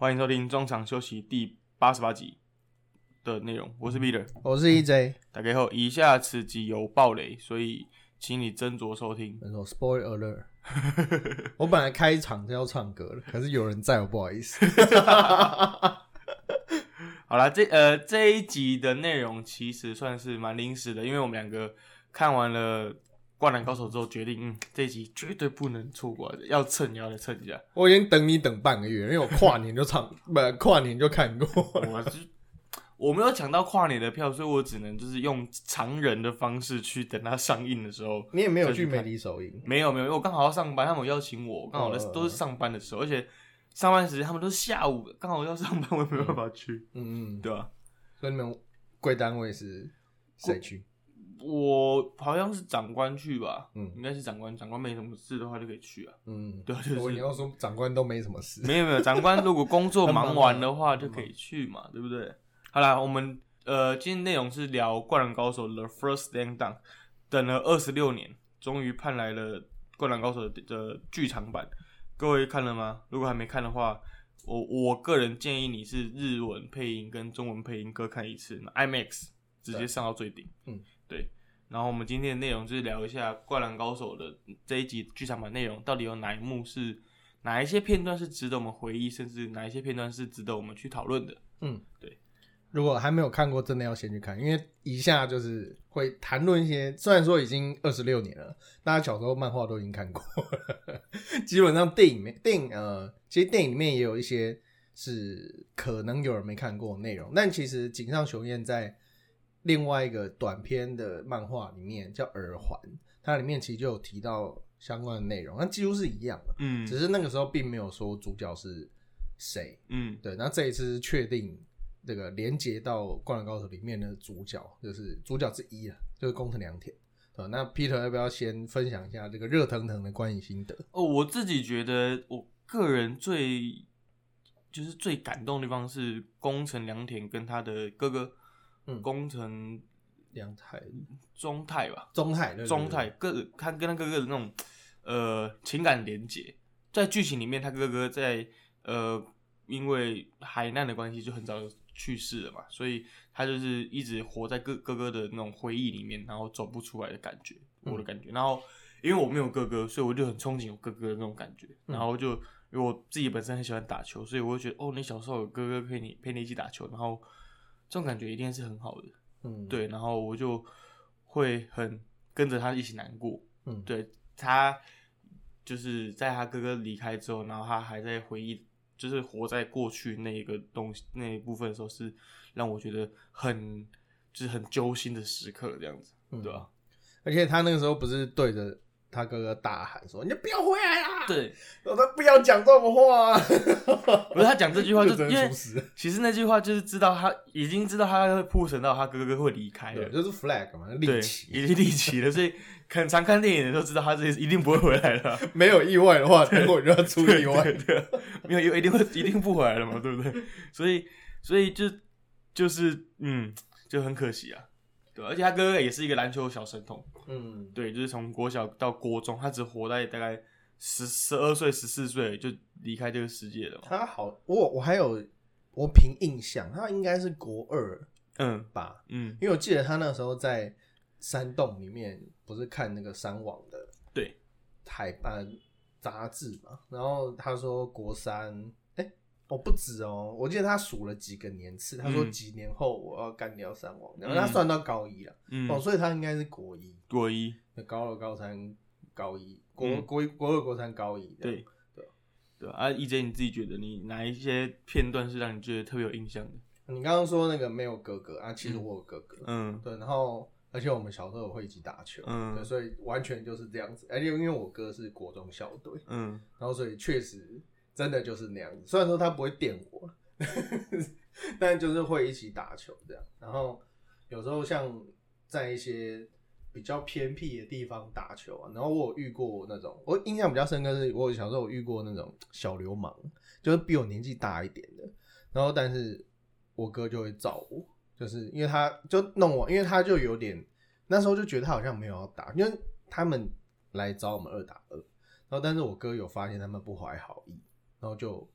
欢迎收听中场休息第八十八集的内容，我是 Peter，我是 EJ。打开后，以下此集有暴雷，所以请你斟酌收听。没错，Spoiler alert。我本来开场就要唱歌了，可是有人在我不好意思。好了，这呃这一集的内容其实算是蛮临时的，因为我们两个看完了《灌篮高手》之后，决定嗯这一集绝对不能错过，要蹭也要来蹭一下。我已经等你等半个月，因为我跨年就唱，不跨年就看过。我是我没有抢到跨年的票，所以我只能就是用常人的方式去等它上映的时候。你也没有去媒体首映？没有没有，因为我刚好要上班，他们邀请我，刚好都是上班的时候，而且。上班时间他们都是下午，刚好要上班，我也没办法去。嗯嗯，对吧？所以你们贵单位是谁去？我好像是长官去吧。嗯，应该是长官。长官没什么事的话就可以去啊。嗯，对，就是。你要说长官都没什么事，没有没有，长官如果工作忙完的话就可以去嘛，对不对？好啦，我们呃，今天内容是聊《灌篮高手》The First Stand Down，等了二十六年，终于盼来了《灌篮高手》的剧场版。各位看了吗？如果还没看的话，我我个人建议你是日文配音跟中文配音各看一次，IMAX 直接上到最顶。嗯，对。然后我们今天的内容就是聊一下《灌篮高手》的这一集剧场版内容，到底有哪一幕是哪一些片段是值得我们回忆，甚至哪一些片段是值得我们去讨论的。嗯，对。如果还没有看过，真的要先去看，因为一下就是会谈论一些，虽然说已经二十六年了，大家小时候漫画都已经看过，基本上电影面电影呃，其实电影里面也有一些是可能有人没看过内容，但其实井上雄彦在另外一个短篇的漫画里面叫《耳环》，它里面其实就有提到相关的内容，那几乎是一样的，嗯，只是那个时候并没有说主角是谁，嗯，对，那这一次是确定。这个连接到《灌篮高手》里面的主角，就是主角之一啊，就是工藤良田。对那 Peter 要不要先分享一下这个热腾腾的观影心得？哦，我自己觉得，我个人最就是最感动的地方是工藤良田跟他的哥哥，嗯，工程良太、中泰吧，中泰、中泰，哥他跟他哥哥的那种呃情感连接，在剧情里面，他哥哥在呃因为海难的关系就很早。去世了嘛，所以他就是一直活在哥哥哥的那种回忆里面，然后走不出来的感觉，我的感觉。然后因为我没有哥哥，所以我就很憧憬有哥哥的那种感觉。然后就因为我自己本身很喜欢打球，所以我会觉得哦，你小时候有哥哥陪你陪你一起打球，然后这种感觉一定是很好的。嗯，对。然后我就会很跟着他一起难过。嗯，对他就是在他哥哥离开之后，然后他还在回忆。就是活在过去那一个东西那一部分的时候，是让我觉得很就是很揪心的时刻，这样子，对吧？而且他那个时候不是对着他哥哥大喊说：“你就不要回来啦！”对，我说不要讲这种话。啊 不是他讲这句话，就因为其实那句话就是知道他已经知道他会铺陈到他哥哥会离开了，就是 flag 嘛，立起，已经立起了，所以。很常看电影的都知道，他这一定不会回来的。没有意外的话，结果就要出意外。的，没有，一定会一定不回来了嘛，对不对？所以，所以就就是嗯，就很可惜啊。对，而且他哥哥也是一个篮球小神童。嗯，对，就是从国小到国中，他只活在大概十十二岁、十四岁就离开这个世界了。他好，我我还有我凭印象，他应该是国二，嗯吧，嗯，因为我记得他那时候在。山洞里面不是看那个山网的对台版杂志嘛？然后他说国三，哎，哦不止哦，我记得他数了几个年次，他说几年后我要干掉三王，然后他算到高一了，哦，所以他应该是国一，国一，高二、高三、高一，国国一、国二、国三、高一，对。对对啊！E J 你自己觉得你哪一些片段是让你觉得特别有印象的？你刚刚说那个没有哥哥啊，其实我有哥哥，嗯，对，然后。而且我们小时候会一起打球，嗯，对所以完全就是这样子。而且因为我哥是国中校队，嗯，然后所以确实真的就是那样子。虽然说他不会电我，但就是会一起打球这样。然后有时候像在一些比较偏僻的地方打球啊，然后我有遇过那种，我印象比较深刻是，我小时候有遇过那种小流氓，就是比我年纪大一点的，然后但是我哥就会找我。就是因为他就弄我，因为他就有点那时候就觉得他好像没有要打，因为他们来找我们二打二，然后但是我哥有发现他们不怀好意，然后就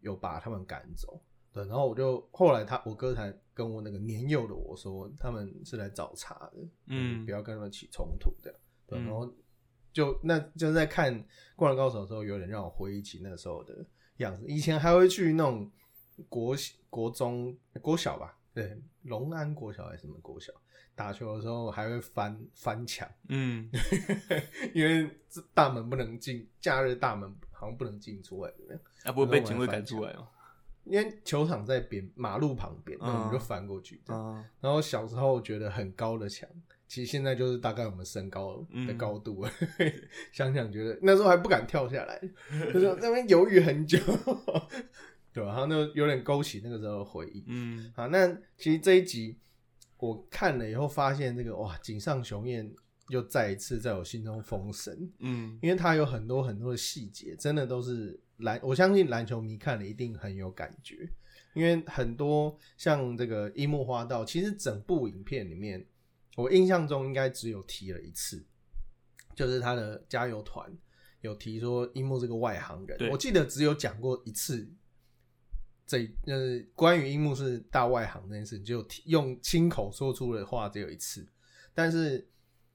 有把他们赶走。对，然后我就后来他我哥才跟我那个年幼的我说，他们是来找茬的，嗯不要跟他们起冲突的。对，嗯然后就那就是在看《灌篮高手》的时候，有点让我回忆起那时候的样子。以前还会去那种国国中、国小吧，对，龙安国小还是什么国小，打球的时候还会翻翻墙，嗯，因为这大门不能进，假日大门好像不能进出来，怎么样？啊，不会被警卫赶出来哦？因为球场在边马路旁边，那我们嗯就翻过去。然后小时候觉得很高的墙，其实现在就是大概我们身高的高度了。想想觉得那时候还不敢跳下来，就是那边犹豫很久，对吧？然后那有点勾起那个时候的回忆。嗯好，那其实这一集我看了以后，发现这个哇，井上雄彦又再一次在我心中封神。嗯因为他有很多很多的细节，真的都是篮，我相信篮球迷看了一定很有感觉。因为很多像这个樱木花道，其实整部影片里面，我印象中应该只有提了一次，就是他的加油团有提说樱木这个外行人，我记得只有讲过一次。这呃，关于樱木是大外行这件事，就用亲口说出的话只有一次，但是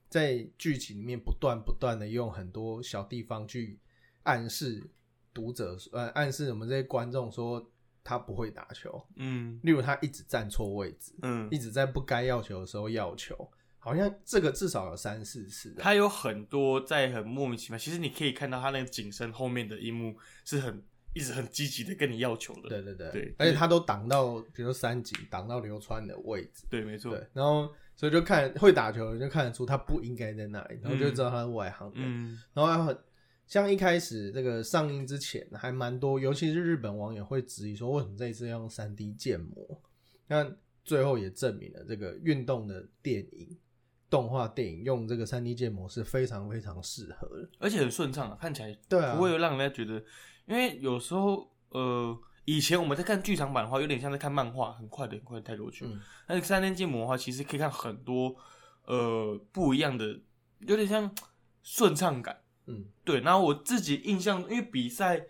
在剧情里面不断不断的用很多小地方去暗示读者，呃，暗示我们这些观众说他不会打球，嗯。例如他一直站错位置，嗯。一，直在不该要球的时候要球，好像这个至少有三四次啊。他有很多在很莫名其妙，其实你可以看到他那个景深后面的一幕是很一直很积极的跟你要求的，对对对，对而且他都挡到，比如说三井挡到流川的位置，对，没错，对，然后所以就看会打球就看得出他不应该在那里，然后就知道他是外行人。嗯然后还很像一开始这个上映之前还蛮多，尤其是日本网友会质疑说，为什么这一次要用三 D 建模？那最后也证明了这个运动的电影、动画电影用这个三 D 建模是非常非常适合的。而且很顺畅啊，看起来对啊不会有让人家觉得，因为有时候呃，以前我们在看剧场版的话，有点像在看漫画，很快的很快的带过去。嗯那三天建模的话，其实可以看很多呃不一样的，有点像顺畅感。嗯对，然后我自己印象，因为比赛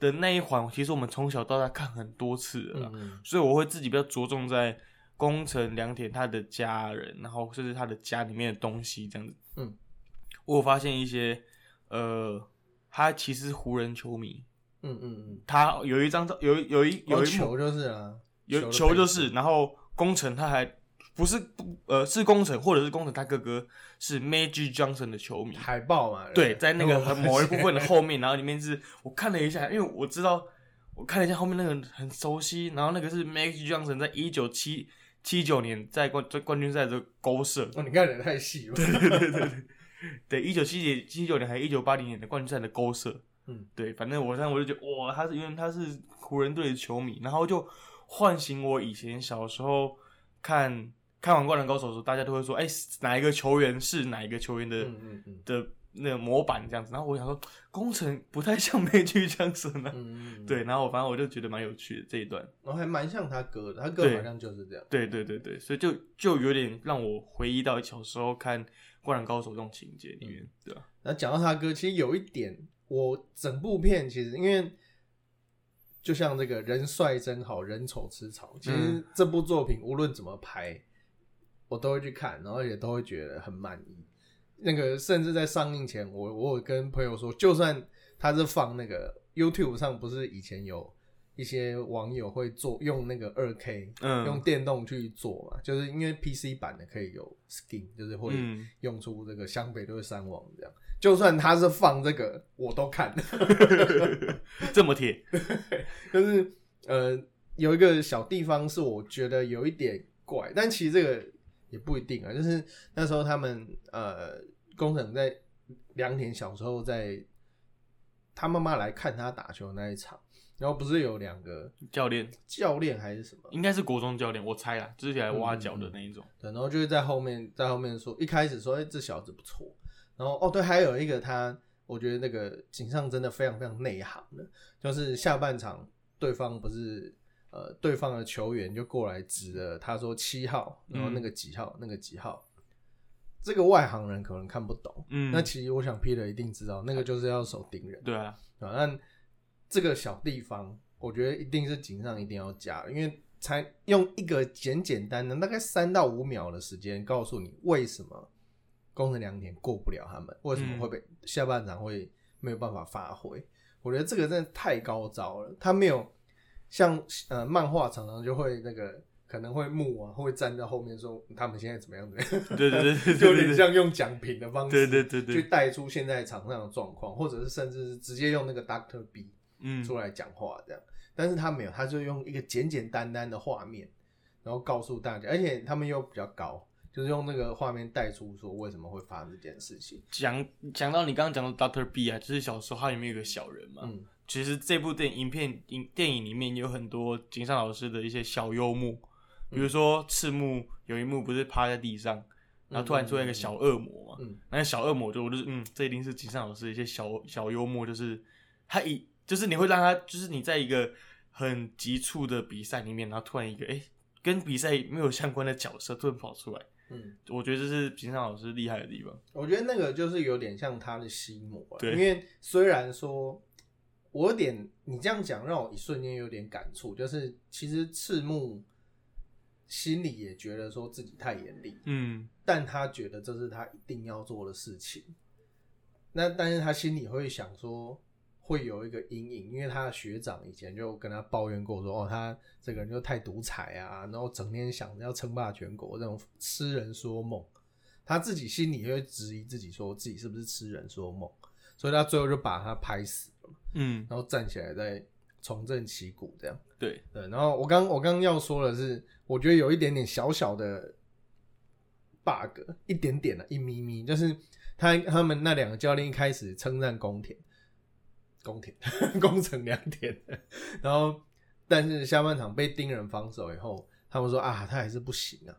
的那一环，其实我们从小到大看很多次了所以我会自己比较着重在宫城良田他的家人，然后甚至他的家里面的东西这样子。嗯，我有发现一些，呃，他其实湖人球迷，嗯嗯嗯，他有一张照，有有一有一球就是啊，有球就是，然后工程他还不是呃是工程或者是工程他哥哥是 Magic Johnson 的球迷，海报嘛，对，在那个很某一部分的后面，然后里面是我看了一下，因为我知道我看了一下后面那个很熟悉，然后那个是 Magic Johnson 在一九七七九年在冠在冠军赛的勾射，哦，你看人太细了，对对对对，对，一九七九七九年还是一九八零年的冠军赛的勾射，嗯，对，反正我现在我就觉得哇，他是因为他是湖人队的球迷，然后就唤醒我以前小时候看看完《灌篮高手》的时候，大家都会说，哎、哪一个球员是哪一个球员的、嗯嗯嗯。的那个模板这样子，然后我想说，工程不太像美剧这样子呢，对，然后反正我就觉得蛮有趣的这一段，然后还蛮像他哥的，他哥好像就是这样，对对对对，所以就就有点让我回忆到小时候看《灌篮高手》这种情节里面，对吧、那讲到他哥，其实有一点，我整部片其实因为就像这个人帅真好人丑吃草，其实嗯这部作品无论怎么拍，我都会去看，然后也都会觉得很满意。那个甚至在上映前，我我有跟朋友说，就算他是放那个 YouTube 上，不是以前有一些网友会做用那个二 K，嗯用电动去做嘛，就是因为 PC 版的可以有 skin，就是会嗯用出这个湘北队三王这样。就算他是放这个，我都看。这么铁，就是呃，有一个小地方是我觉得有一点怪，但其实这个也不一定啊。就是那时候他们呃，工程在良田小时候在他妈妈来看他打球的那一场，然后不是有两个教练教练还是什么？应该是国中教练，我猜啦，就是来挖角的那一种。对，然后就是在后面，在后面说，一开始说，哎、这小子不错。然后哦，对，还有一个他，我觉得那个井上真的非常非常内行的，就是下半场对方不是呃，对方的球员就过来指了他说七号，然后那个几号，那个几号，这个外行人可能看不懂。嗯，那其实我想 Peter 一定知道，那个就是要守盯人。对啊，啊，那这个小地方，我觉得一定是井上一定要加，因为才用一个简简单单大概三到五秒的时间告诉你为什么宫城良田过不了他们，为什么会被下半场会没有办法发挥。我觉得这个真的太高招了，他没有像呃漫画常常就会那个可能会木啊会站在后面说他们现在怎么样怎么样，对对对对，就 有点像用奖品的方式，对对对对。去带出现在场上的状况，或者是甚至是直接用那个 Doctor B 嗯。出来讲话这样，但是他没有，他就用一个简简单单的画面，然后告诉大家，而且他们又比较高，就是用那个画面带出说为什么会发生这件事情，讲讲到你刚刚讲到 Doctor B 啊，就是小时候它里面有个小人嘛。嗯。其实这部电影片影电影里面有很多井上老师的一些小幽默，比如说赤木有一幕不是趴在地上，然后突然出现一个小恶魔嘛，嗯那个小恶魔就我就是嗯，这一定是井上老师的一些小小幽默，就是他一就是你会让他就是你在一个很急促的比赛里面，然后突然一个哎、诶跟比赛没有相关的角色突然跑出来，嗯。我觉得这是平常老师厉害的地方。我觉得那个就是有点像他的心魔因为虽然说，我有点你这样讲让我一瞬间有点感触，就是其实赤木心里也觉得说自己太严厉，嗯但他觉得这是他一定要做的事情。那但是他心里会想说，会有一个阴影，因为他的学长以前就跟他抱怨过说，哦，他这个人就太独裁啊，然后整天想着要称霸全国，这种痴人说梦。他自己心里也会质疑自己，说自己是不是痴人说梦，所以他最后就把他拍死了嘛，嗯，然后站起来再重振旗鼓这样。对，对，然后我刚我刚刚要说的是，我觉得有一点点小小的 bug，一点点的、一咪咪，就是他他们那两个教练一开始称赞宫田，宫田 宫城良田，然后但是下半场被盯人防守以后，他们说啊，他还是不行啊。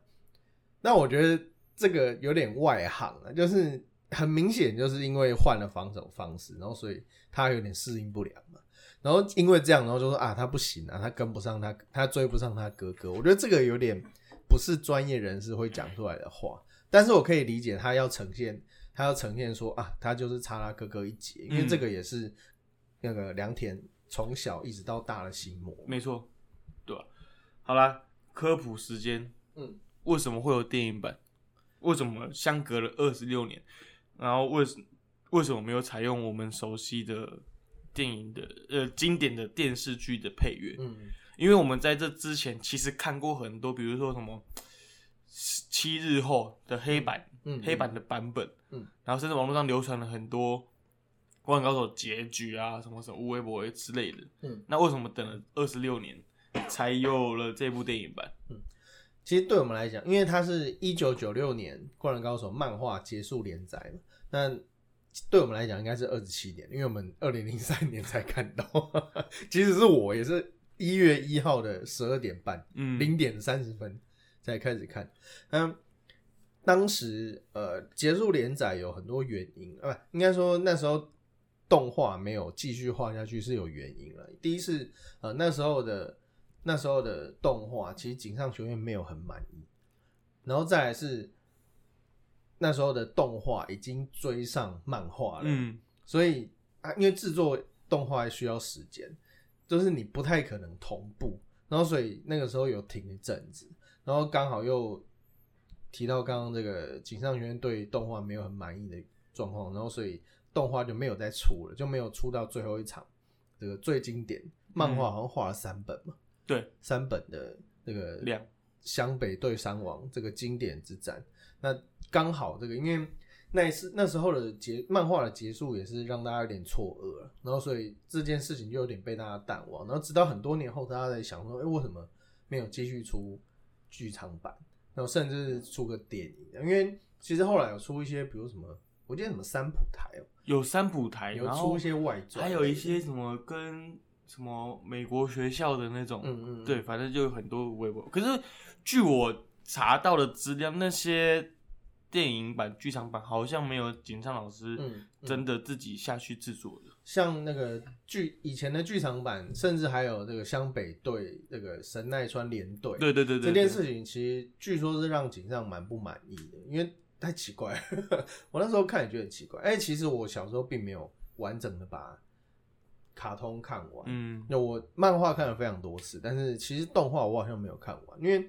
那我觉得这个有点外行啊，就是很明显就是因为换了防守方式，然后所以他有点适应不良嘛。然后因为这样，然后就说啊，他不行啊，他跟不上他，他追不上他哥哥。我觉得这个有点不是专业人士会讲出来的话，但是我可以理解他要呈现，他要呈现说啊，他就是差他哥哥一截，因为嗯这个也是那个良田从小一直到大的心魔。没错，对吧、好啦，科普时间，嗯，为什么会有电影版？为什么相隔了二十六年，然后为什为什么没有采用我们熟悉的电影的呃经典的电视剧的配乐？嗯因为我们在这之前其实看过很多，比如说什么七日后的黑板、嗯，黑板的版本，嗯，然后甚至网络上流传了很多《灌篮高手》结局啊，什么什么无微博微之类的，嗯，那为什么等了二十六年才有了这部电影版？嗯其实对我们来讲，因为它是一九九六年《灌篮高手》漫画结束连载嘛，那对我们来讲应该是二十七年，因为我们二零零三年才看到。即使是我，也是一月一号的十二点半，嗯，零点三十分才开始看。嗯，当时呃结束连载有很多原因，啊，不应该说那时候动画没有继续画下去是有原因了。第一是呃那时候的那时候的动画，其实井上学院没有很满意，然后再来是那时候的动画已经追上漫画了，嗯，所以啊，因为制作动画需要时间，就是你不太可能同步，然后所以那个时候有停一阵子，然后刚好又提到刚刚这个井上学院对动画没有很满意的状况，然后所以动画就没有再出了，就没有出到最后一场这个最经典漫画，好像画了三本嘛，对，三本的这个两。湘北对山王这个经典之战，那刚好这个因为那一次那时候的结漫画的结束也是让大家有点错愕了，然后所以这件事情就有点被大家淡忘，然后直到很多年后，大家在想说，哎、为什么没有继续出剧场版，然后甚至出个电影？因为其实后来有出一些，比如什么，我记得什么三浦台哦、有三浦台，有然后出一些外传，还有一些什么跟什么美国学校的那种，嗯嗯嗯对，反正就有很多微博。可是据我查到的资料，那些电影版、剧场版好像没有井上老师嗯嗯真的自己下去制作的。像那个剧以前的剧场版，甚至还有这个湘北队这个神奈川联队，对对对对，对这件事情其实据说是让井上蛮不满意的，因为太奇怪了。我那时候看也觉得很奇怪。哎、其实我小时候并没有完整的把卡通看完。嗯那我漫画看了非常多次，但是其实动画我好像没有看完，因为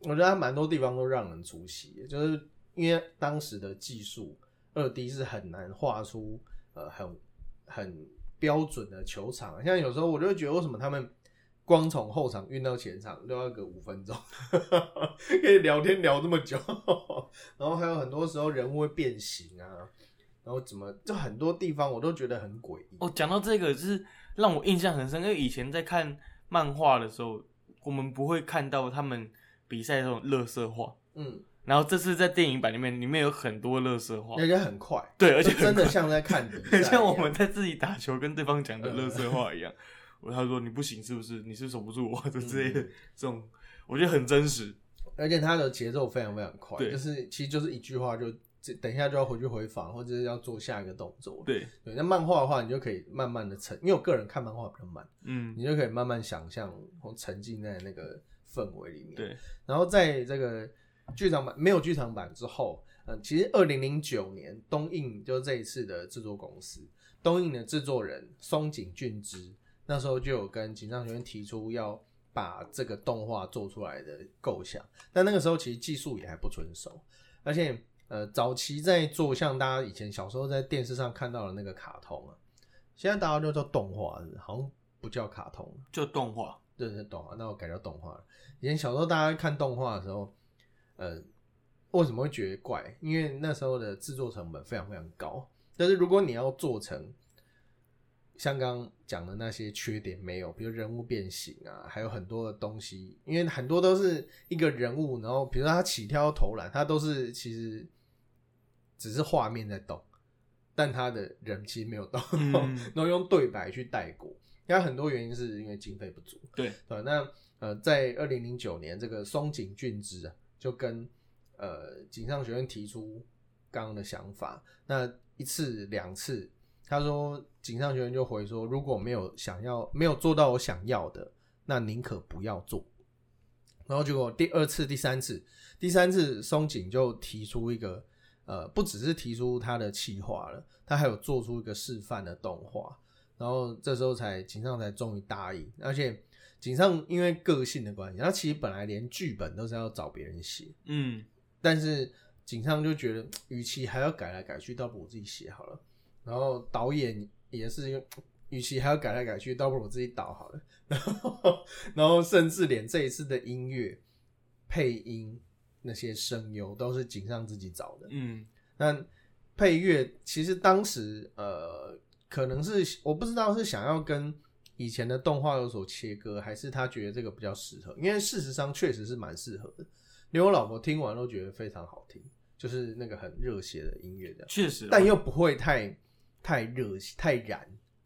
我觉得它蛮多地方都让人出戏，就是因为当时的技术二 D 是很难画出呃很很标准的球场，像有时候我就会觉得为什么他们光从后场运到前场都要个五分钟，可以聊天聊这么久，然后还有很多时候人物会变形啊，然后怎么就很多地方我都觉得很诡异。哦，讲到这个，就是让我印象很深，因为以前在看漫画的时候，我们不会看到他们比赛这种乐色化，嗯，然后这次在电影版里面，里面有很多乐色化，而且很快，对，而且真的像在看比 赛很，像我们在自己打球跟对方讲的乐色话一样。我他说你不行是不是？你是守不住我这之类的嗯这种，我觉得很真实。而且它的节奏非常非常快，对就是其实就是一句话就这等一下就要回去回访，或者是要做下一个动作。对，对，那漫画的话，你就可以慢慢的沉，因为我个人看漫画比较慢，嗯，你就可以慢慢想象或沉浸在那个氛围里面。对，然后在这个剧场版没有剧场版之后，嗯，其实二零零九年东映就是这一次的制作公司，东映的制作人松井俊之那时候就有跟井上学院提出要把这个动画做出来的构想，但那个时候其实技术也还不成熟，而且呃早期在做像大家以前小时候在电视上看到的那个卡通啊，现在大家都叫动画，好像不叫卡通。就动画，对对，动画，那我改叫动画了。以前小时候大家看动画的时候，呃，为什么会觉得怪？因为那时候的制作成本非常非常高。但是如果你要做成像刚刚讲的那些缺点没有，比如人物变形啊，还有很多的东西，因为很多都是一个人物，然后比如说他起跳投篮，他都是其实只是画面在动，但他的人其实没有动，嗯 然后用对白去带过。那很多原因是因为经费不足。对，对，那呃，在二零零九年，这个松井俊之啊，就跟呃井上学院提出刚刚的想法，那一次两次，他说井上学院就回说，如果没有想要没有做到我想要的，那宁可不要做。然后结果第二次、第三次，第三次松井就提出一个呃，不只是提出他的企划了，他还有做出一个示范的动画。然后这时候才井上才终于答应，而且井上因为个性的关系，他其实本来连剧本都是要找别人写，嗯，但是井上就觉得，与其还要改来改去，倒不如我自己写好了。然后导演也是因为，与其还要改来改去，倒不如我自己导好了。然后，然后甚至连这一次的音乐配音那些声优都是井上自己找的。嗯，那配乐其实当时呃，可能是我不知道是想要跟以前的动画有所切割，还是他觉得这个比较适合。因为事实上确实是蛮适合的，连我老婆听完都觉得非常好听，就是那个很热血的音乐这样，确实，但又不会太太热太燃，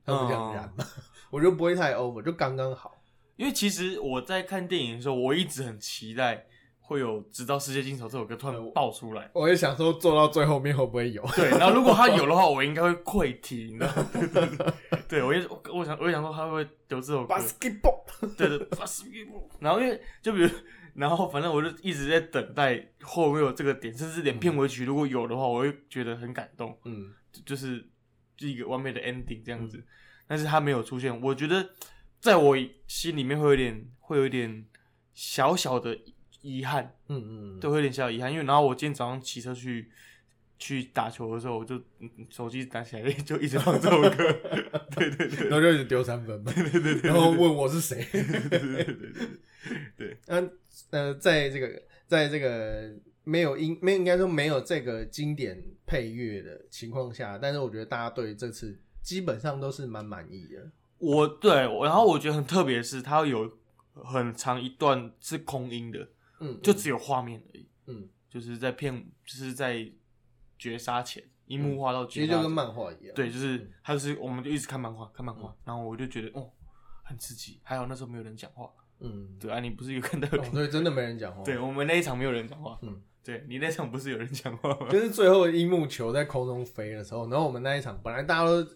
他们讲燃嘛，我觉得不会太 over，就刚刚好。因为其实我在看电影的时候，我一直很期待会有《直到世界尽头》这首歌突然爆出来。我也想说做到最后面会不会有？对，然后如果他有的话，我应该会跪体，你知道吗？对我也我我想我也想说他会不会有这首歌，basketball，对对，Basketball，然后因为就比如，然后反正我就一直在等待后面有这个点，甚至连片尾曲如果有的话，我会觉得很感动，嗯，就就是就一个完美的 ending 这样子。但是他没有出现，我觉得在我心里面会有点会有一点小小的遗憾，嗯嗯嗯，对，会有点小小遗憾，因为然后我今天早上骑车去去打球的时候，我就嗯手机打起来就一直放这首歌，对对对。然后就一直丢三分嘛，对对对，然后问我是谁，对对对对对，嗯 呃，在这个在这个没有音没应该说没有这个经典配乐的情况下，但是我觉得大家对这次基本上都是蛮满意的。我对，然后我觉得很特别的是，它有很长一段是空音的，嗯，就只有画面而已，嗯，就是在片就是在绝杀前，樱木画到其实就跟漫画一样。对，就是他就是我们就一直看漫画看漫画，然后我就觉得哦很刺激，还有那时候没有人讲话，嗯，对啊，你不是有看到？哦，对，真的没人讲话。对，我们那一场没有人讲话，嗯，对你那场不是有人讲话吗？就是最后樱木球在空中飞的时候，然后我们那一场本来大家都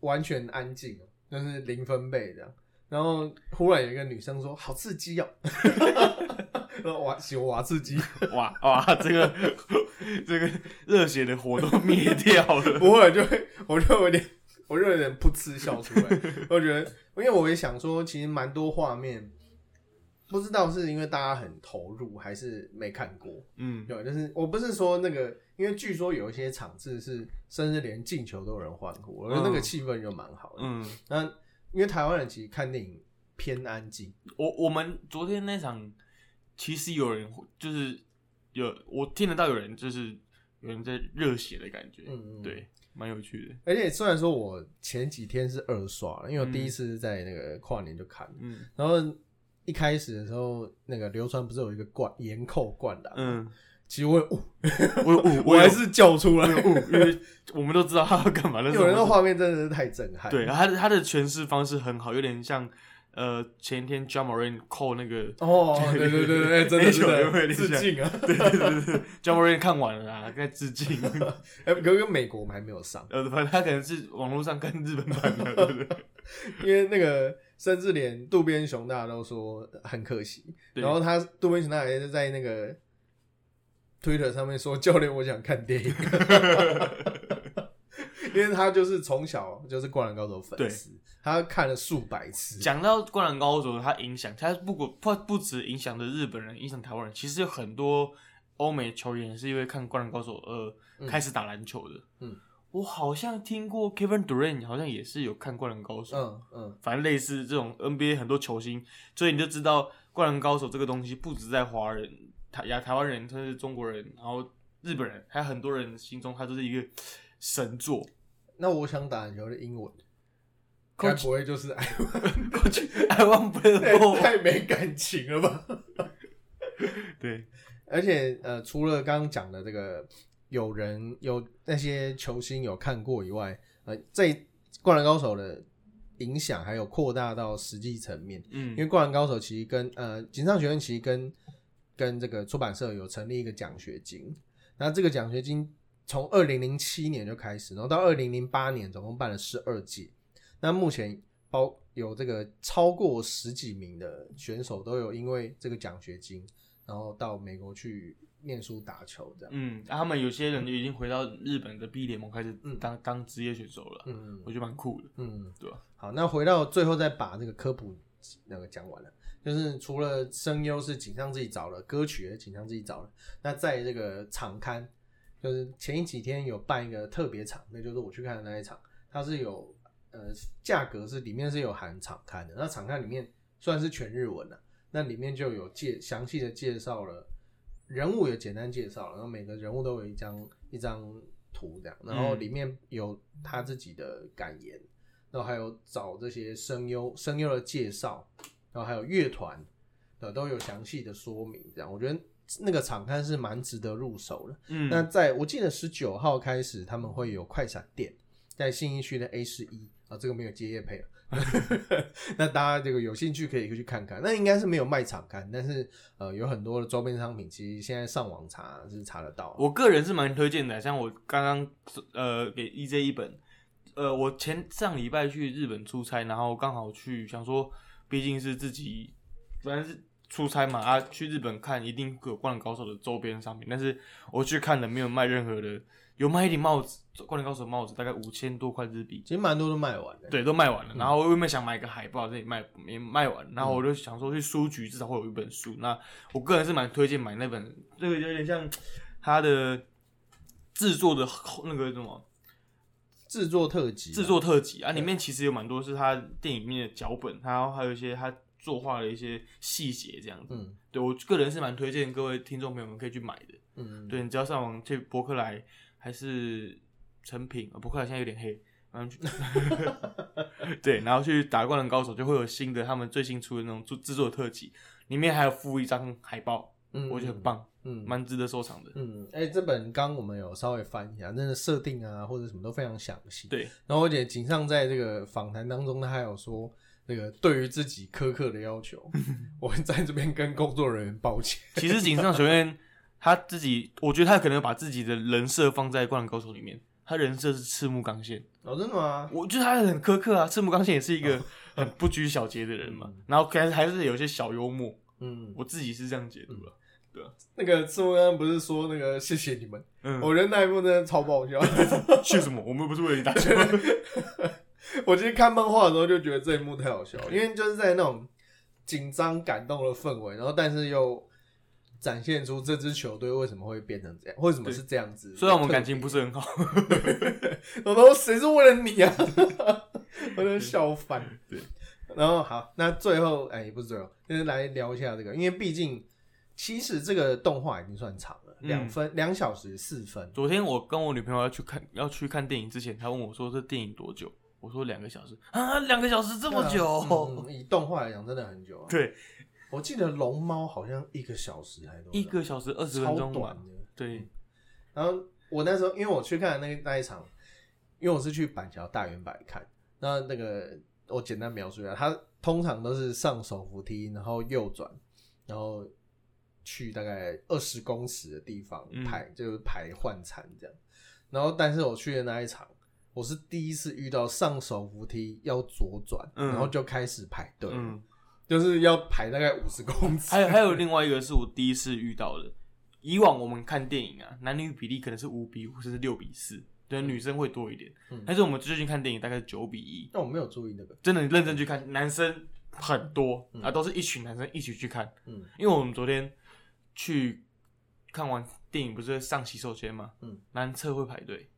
完全安静哦，就是零分贝这样，然后忽然有一个女生说：“好刺激哦！”然后哇，喜欢哇刺激，哇哇，这个这个热血的火都灭掉了。不会就会我就有点我就有点噗嗤笑出来。我觉得，因为我也想说，其实蛮多画面，不知道是因为大家很投入，还是没看过。嗯，对，就是我不是说那个，因为据说有一些场次是甚至连进球都有人欢呼，我觉得那个气氛就蛮好的。嗯，那因为台湾人其实看电影偏安静，我我们昨天那场，其实有人就是有我听得到有人就是有人在热血的感觉，嗯嗯对，蛮有趣的。而且虽然说我前几天是二刷，因为我第一次在那个跨年就看了，嗯。然后一开始的时候，那个流传不是有一个灌严扣灌篮，嗯，其实我我 我我还是叫出来，因为我们都知道他要干嘛，但是有人的画面真的是太震撼。对他的他的诠释方式很好，有点像呃前天 John Morin 扣那个哦，对对对对，真的 是点像致敬啊！对对对对，John Moran 看完了啊，该致敬。哎，可是美国我们还没有上，呃，反正他可能是网络上看日本版的？因为那个甚至连渡边雄大都说很可惜，然后他渡边雄大也是在那个 Twitter 上面说：“教练，我想看电影。”因为他就是从小就是《灌篮高手》粉丝，他看了数百次。讲到《灌篮高手》，他影响他不过不不止影响的日本人，影响台湾人，其实有很多欧美球员是因为看《灌篮高手》而嗯开始打篮球的。嗯，我好像听过 Kevin Durant 好像也是有看《灌篮高手》，嗯嗯，反正类似这种 NBA 很多球星，所以你就知道《灌篮高手》这个东西不止在华人、台亚台湾人，甚至中国人，然后日本人，还有很多人心中它就是一个神作。那我想打篮球的英文，该不会就是 I want play 太没感情了吧？对，而且呃，除了刚刚讲的这个有人有那些球星有看过以外，呃，这《灌篮高手》的影响还有扩大到实际层面，嗯因为《灌篮高手》其实跟呃锦上学院其实跟跟这个出版社有成立一个奖学金，那这个奖学金从二零零七年就开始，然后到二零零八年总共办了十二届，那目前包有这个超过十几名的选手都有因为这个奖学金，然后到美国去念书打球这样。嗯，啊他们有些人就已经回到日本的 B 联盟开始当、当职业选手了，嗯我觉得蛮酷的，嗯，对吧？好，那回到最后再把这个科普那个讲完了，就是除了声优是井上自己找的，歌曲也是井上自己找的，那在这个场刊，就是前几天有办一个特别场，那就是我去看的那一场，它是有呃价格是里面是有含场刊的，那场刊里面算是全日文了，那里面就有介详细的介绍了人物也简单介绍了，然后每个人物都有一张一张图这样，然后里面有他自己的感言。然后还有找这些声优声优的介绍，然后还有乐团的都有详细的说明。这样，我觉得那个场刊是蛮值得入手的。嗯，那在我记得十九号开始，他们会有快闪店，在信义区的 A 十一啊，这个没有接业配了。那大家这个有兴趣可以去看看。那应该是没有卖场刊，但是呃有很多的周边商品，其实现在上网查是查得到。我个人是蛮推荐的，像我刚刚呃给 EJ 一本，呃，我前上礼拜去日本出差，然后刚好去想说，毕竟是自己反正是出差嘛啊，去日本看一定会有灌篮高手的周边商品，但是我去看了没有卖任何的，有卖一顶帽子，灌篮高手的帽子大概五千多块日币，其实蛮多都卖完了。对，都卖完了。然后我原本想买个海报，这里卖没卖完，然后我就想说去书局至少会有一本书。那我个人是蛮推荐买那本，这个有点像他的制作的那个什么制作特辑啊，制作特辑啊，里面其实有蛮多是他电影里面的脚本，然后还有一些他作画的一些细节这样子。嗯对我个人是蛮推荐各位听众朋友们可以去买的。嗯，对你只要上网去博客来还是成品，呃博客来现在有点黑，然后去 对，然后去打灌篮高手就会有新的他们最新出的那种制制作特辑，里面还有附一张海报，嗯我觉得很棒，嗯蛮值得收藏的。嗯，哎、这本刚我们有稍微翻一下，真的设定啊或者什么都非常详细。对，然后而且井上在这个访谈当中，他还有说，那个对于自己苛刻的要求，我会在这边跟工作人员抱歉。其实井上学院他自己，我觉得他可能把自己的人设放在灌篮高手里面，他人设是赤木刚宪，哦，真的吗？我觉得他很苛刻啊，赤木刚宪也是一个很不拘小节的人嘛，然后还还是有些小幽默，嗯，我自己是这样解读了。对啊，那个赤木刚刚不是说那个谢谢你们，嗯，我觉得那一幕真的超爆笑。谢什么？我们不是为了你打球。我其实看漫画的时候就觉得这一幕太好笑了，因为就是在那种紧张感动的氛围，然后但是又展现出这支球队为什么会变成这样，为什么是这样子。虽然我们感情不是很好，我都谁是为了你啊？我都笑翻。对，然后好，那最后哎，也不是最后，就是来聊一下这个，因为毕竟其实这个动画已经算长了，两分两小时四分。昨天我跟我女朋友要去看要去看电影之前，她问我说这电影多久？我说两个小时啊，两个小时这么久？以动画来讲，真的很久啊。对，我记得龙猫好像一个小时还多一个小时二十分超钟短的。对，然后我那时候因为我去看那那一场，因为我是去板桥大圆柏看，那那个我简单描述一下，它通常都是上手扶梯，然后右转，然后去大概二十公尺的地方嗯。排，就是排换餐这样。然后但是我去的那一场，我是第一次遇到上手扶梯要左转，嗯。然后就开始排队，嗯，就是要排大概五十公尺。还有还有另外一个是我第一次遇到的。以往我们看电影啊，男女比例可能是五比五，甚至六比四，对，女生会多一点。嗯但是我们最近看电影大概是九比一，那我没有注意那个，真的认真去看，男生很多嗯啊，都是一群男生一起去看。嗯因为我们昨天去看完电影，不是上洗手间吗，嗯，男厕会排队，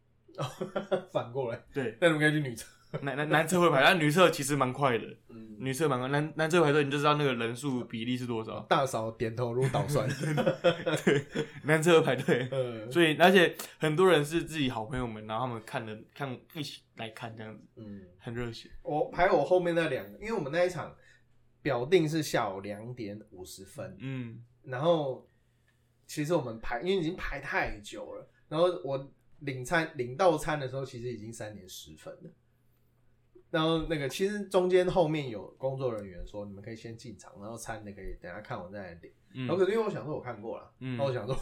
反过来，对，那你们可以去女厕。男男男厕会排，但女厕其实蛮快的，嗯，女厕蛮快，男男厕排队你就知道那个人数比例是多少，大嫂点头如捣蒜。男厕会排队。嗯，所以，而且很多人是自己好朋友们，然后他们看的看一起来看这样子，嗯，很热血。我排我后面那两个，因为我们那一场表定是下午两点五十分，嗯，然后其实我们排，因为已经排太久了，然后我领餐领到餐的时候，其实已经三点十分了。然后那个其实中间后面有工作人员说，你们可以先进场，然后餐的可以等下看我再来领。嗯。然后可是因为我想说我看过了，嗯。然后我想说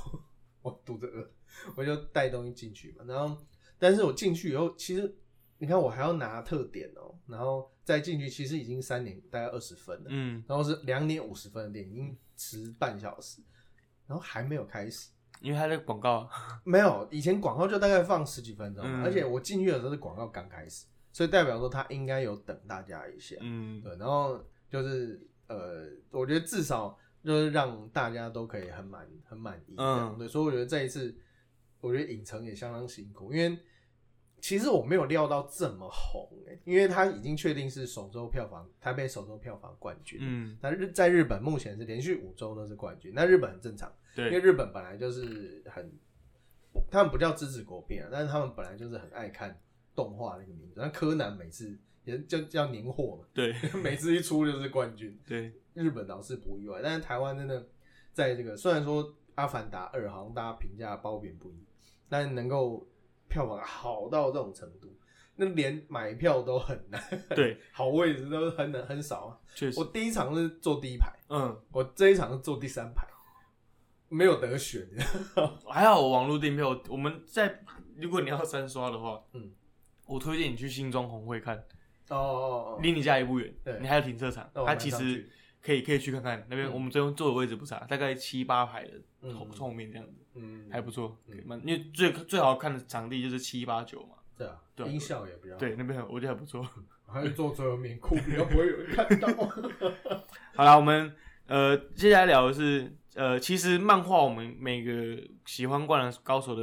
我肚子饿，我就带东西进去嘛。然后但是我进去以后，其实你看我还要拿特点哦、然后再进去，其实已经三点大概二十分了，嗯，然后是两点五十分的电影，已经迟半小时，然后还没有开始。因为他的广告，没有，以前广告就大概放十几分钟，嗯。而且我进去的时候是广告刚开始，所以代表说他应该有等大家一下。嗯，对，然后就是呃，我觉得至少就是让大家都可以很满很满意。嗯对，所以我觉得这一次，我觉得影城也相当辛苦，因为其实我没有料到这么红诶、因为他已经确定是首周票房台北首周票房冠军。嗯，那日在日本目前是连续五周都是冠军，那日本很正常，对因为，日本本来就是很，他们不叫支持国片啊，但是他们本来就是很爱看动画那个名字。那柯南每次也叫叫年货嘛，对，每次一出就是冠军。对，日本倒是不意外，但是台湾真的在这个虽然说《阿凡达二》好像大家评价褒贬不一，但能够票房好到这种程度，那连买票都很难，对，好位置都很难很少啊。确实我，第一场是坐第一排，嗯，我这一场是坐第三排，没有得选。还好我网络订票，我们在如果你要三刷的话，嗯，我推荐你去新庄红会看，哦哦哦，离你家也不远对，你还有停车场，它其实蛮常去可以可以去看看那边，嗯我们最后坐的位置不差，大概七八排的嗯后后面这样子，嗯，还不错，嗯可以蛮因为最最好看的场地就是七八九嘛，对啊，对啊音效也比较好，对，那边很我觉得还不错。还是坐最后面哭，比较不会有人看到。好啦，我们呃接下来聊的是呃，其实漫画我们每个喜欢《灌篮高手的》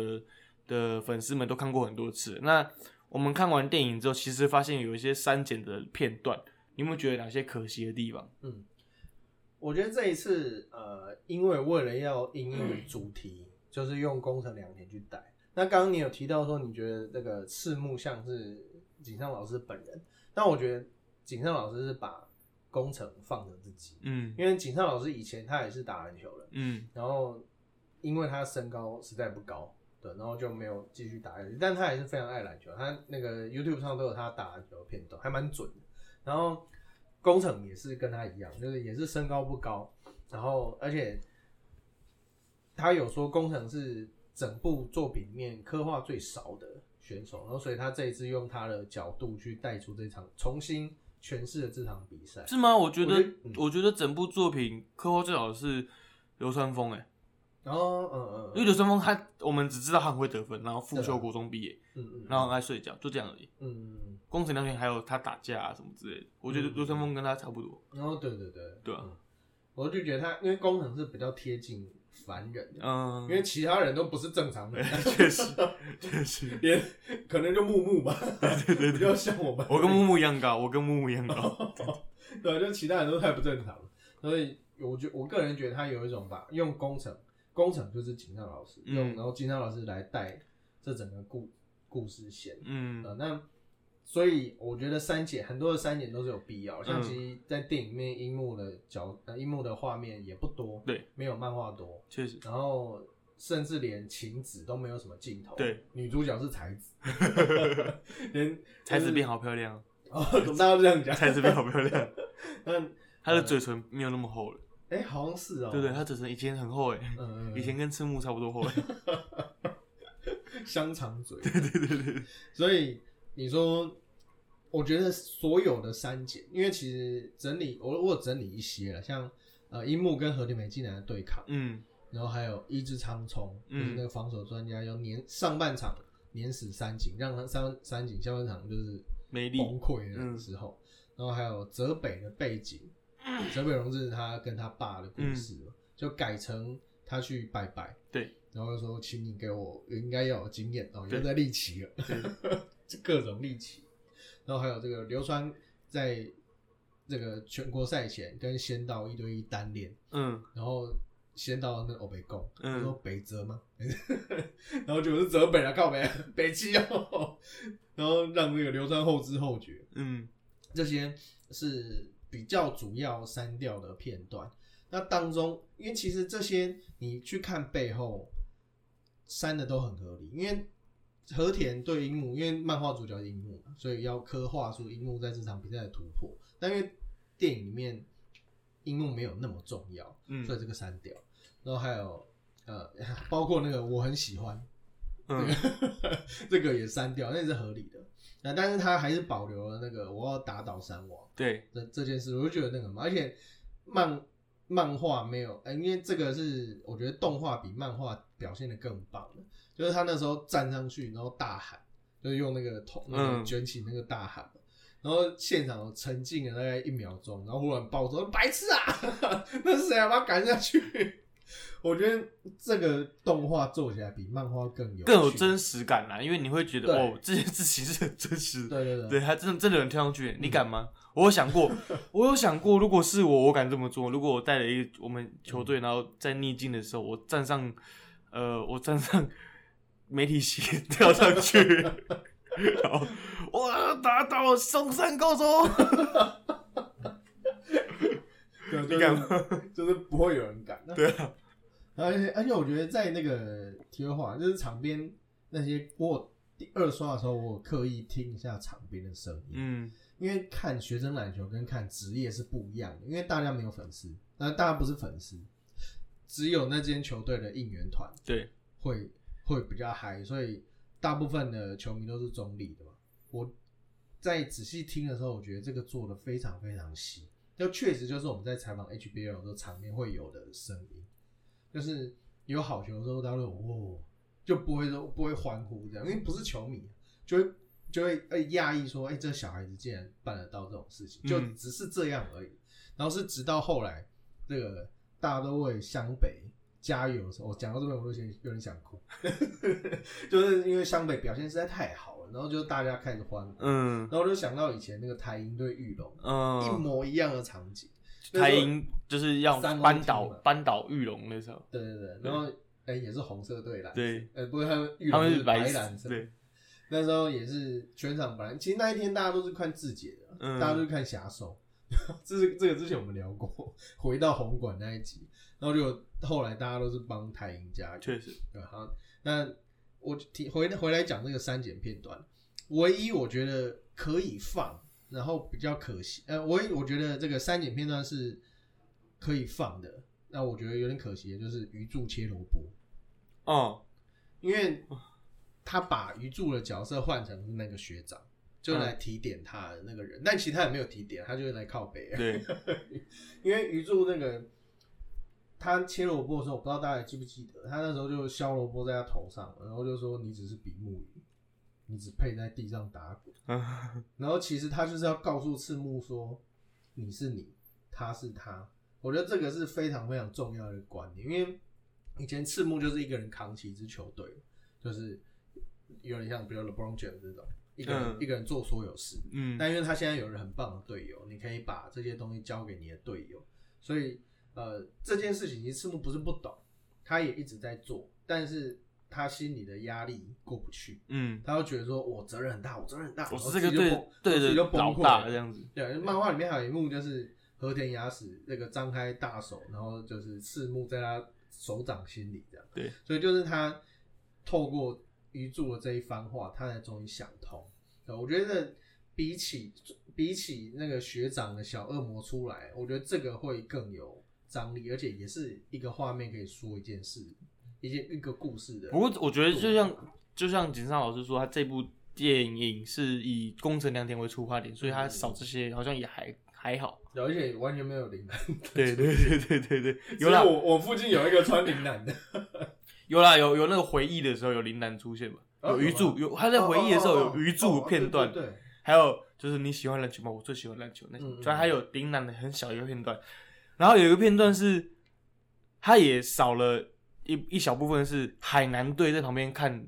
的粉丝们都看过很多次。那我们看完电影之后，其实发现有一些删减的片段，你有没有觉得哪些可惜的地方？嗯我觉得这一次，呃，因为为了要因应主题，就是用工程良田去带。那刚刚你有提到说，你觉得这个赤木像是井上老师本人，但我觉得井上老师是把工程放着自己，嗯因为井上老师以前他也是打篮球的，嗯然后因为他身高实在不高，对，然后就没有继续打下去。但他也是非常爱篮球，他那个 YouTube 上都有他打篮球的片段，还蛮准的。然后工程也是跟他一样，就是也是身高不高，然后而且他有说工程是整部作品里面刻画最少的选手，然后所以他这一次用他的角度去带出这场重新诠释了这场比赛。是吗？我觉得我觉得嗯我觉得整部作品刻画最好的是流川枫，哎，哦，嗯嗯，因为刘春峰他我们只知道他很会得分，然后复对修国中毕业，嗯嗯，然后很爱睡觉，就这样而已。嗯，宫城良田还有他打架啊什么之类的，我觉得刘春峰跟他差不多。然后对对对，对啊。嗯。我就觉得他因为工程是比较贴近凡人的，嗯。因，为其他人都不是正常人，确实 确实，连可能就木木吧，对对比较像我们，我跟木木一样高，我跟木木一样高。对，就其他人都太不正常了，所以我觉我个人觉得他有一种把用工程，工厂就是井上老师嗯。用，然后井上老师来带这整个故故事线，嗯。呃，那所以我觉得删减很多的删减都是有必要，像嗯。其实，在电影里面樱木的角呃樱木的画面也不多，对，没有漫画多，确实，然后甚至连晴子都没有什么镜头，对，女主角是才子，连才子变好漂亮，哦，大家都这样讲，才子变好漂亮，但她的嘴唇没有那么厚了，哎，好像是哦，对对，他嘴唇以前很厚哎，嗯，以前跟赤木差不多厚诶。香肠嘴，对对对对，所以你说，我觉得所有的删减，因为其实整理我我有整理一些了，像呃樱木跟和田美纪男的对抗，嗯然后还有一之苍冲，就嗯是那个防守专家要碾上半场碾死三井，让他三三井下半场就是没力崩溃的嗯时候，然后还有泽北的背景，泽北荣治他跟他爸的故事嘛，就改成他去拜拜，对，然后就说请你给我应该要有经验哦，对。又在立旗了，就各种立旗，然后还有这个流川在这个全国赛前跟仙道一对一单练，嗯。然后先到那欧北贡，嗯。他说北泽吗？然后就是泽北啊，靠北北七哦，然后让那个流川后知后觉，嗯。这些是比较主要删掉的片段。那当中，因为其实这些你去看背后删的都很合理，因为和田对樱木，因为漫画主角樱木嘛，所以要刻画出樱木在这场比赛的突破。但因为电影里面樱木没有那么重要，所以嗯这个删掉。然后还有呃，包括那个我很喜欢，嗯 这个也删掉，那也是合理的。那但是他还是保留了那个我要打倒三王对，这这件事，我就觉得那个嘛，而且漫漫画没有，呃，因为这个是我觉得动画比漫画表现的更棒的，就是他那时候站上去，然后大喊，就是用那个头那个嗯卷起那个大喊嘛。然后现场沉静了大概一秒钟，然后忽然爆说：“白痴啊，那是谁啊？把他赶下去！” 我觉得这个动画做起来比漫画更有更有真实感啦，因为你会觉得哦，这件事情是很真实的。对对对对，他真的真的有人跳上去，你敢吗？我有想过，我有想过，如果是我，我敢这么做。如果我带了一个我们球队，然后在逆境的时候，我站上，呃，我站上 媒体席跳上去，然后我打倒松山高中，对，你敢吗？就是不会有人敢。对啊，而且而且我觉得在那个题外话，就是场边那些我第二刷的时候，我刻意听一下场边的声音，嗯因为看学生篮球跟看职业是不一样的，因为大家没有粉丝，那大家不是粉丝，只有那间球队的应援团对，会会比较嗨，所以大部分的球迷都是中立的嘛。我在仔细听的时候，我觉得这个做的非常非常细，就确实就是我们在采访 HBL 的时候场面会有的声音，就是有好球的时候，大家会哦，就不会说不会欢呼这样，因为不是球迷，就会就会呃讶异说，哎、这小孩子竟然办得到这种事情，就嗯只是这样而已。然后是直到后来，这个大家都为湘北加油的时候，我讲到这边我都有点有点想哭，就是因为湘北表现实在太好了，然后就大家开始欢呼，嗯。然后我就想到以前那个台银对玉龙、嗯。一嗯，模一样的场景，台银就是要三扳倒嘛。扳倒玉龙那时候，对对对，然后哎、也是红色对蓝，对，呃不是他们玉他龙是白蓝色，对，那时候也是全场本来，其实那一天大家都是看志杰的，嗯大家都是看侠手。这是这个之前我们聊过，回到红馆那一集，然后就后来大家都是帮台银加油。确实，对，好，那我提回回来讲这个删减片段，唯一我觉得可以放，然后比较可惜，呃，唯一我觉得这个删减片段是可以放的，那我觉得有点可惜的就是鱼柱切萝卜，哦，因为他把鱼柱的角色换成是那个学长，就嗯来提点他的那个人，但其他也没有提点，他就是来靠北。对，因为鱼柱那个他切萝卜的时候，我不知道大家还记不记得，他那时候就削萝卜在他头上，然后就说你只是比目鱼，你只配在地上打滚。然后其实他就是要告诉赤木说，你是你，他是他。我觉得这个是非常非常重要的观念，因为以前赤木就是一个人扛起一支球队，就是有点像比如 LeBron James 这种一个人、嗯一个人做所有事。嗯，但因为他现在有了很棒的队友，你可以把这些东西交给你的队友，所以呃这件事情其实赤木不是不懂，他也一直在做，但是他心里的压力过不去，嗯，他就觉得说我责任很大，我责任很大，我然是这个队后自己就崩溃这样子。对，漫画里面还有一幕就是和田雅史那个张开大手，然后就是赤木在他手掌心里这样。对，所以就是他透过鱼柱的这一番话，他才终于想通。对我觉得比起比起那个学长的小恶魔出来，我觉得这个会更有张力，而且也是一个画面可以说一件事，一件一个故事的。不过我觉得就像就像井上老师说，他这部电影是以工程良田为出发点，所以他少这些好像也还还好。对而且完全没有铃兰。对对对对对 对，有啦我我附近有一个穿铃兰的，有啦有有那个回忆的时候有铃兰出现嘛，哦有鱼柱有他在回忆的时候有鱼柱片段对还有就是你喜欢篮球吗？我最喜欢篮球那嗯嗯虽然还有铃兰的很小一个片段，然后有一个片段是他也少了一一小部分是海南队在旁边看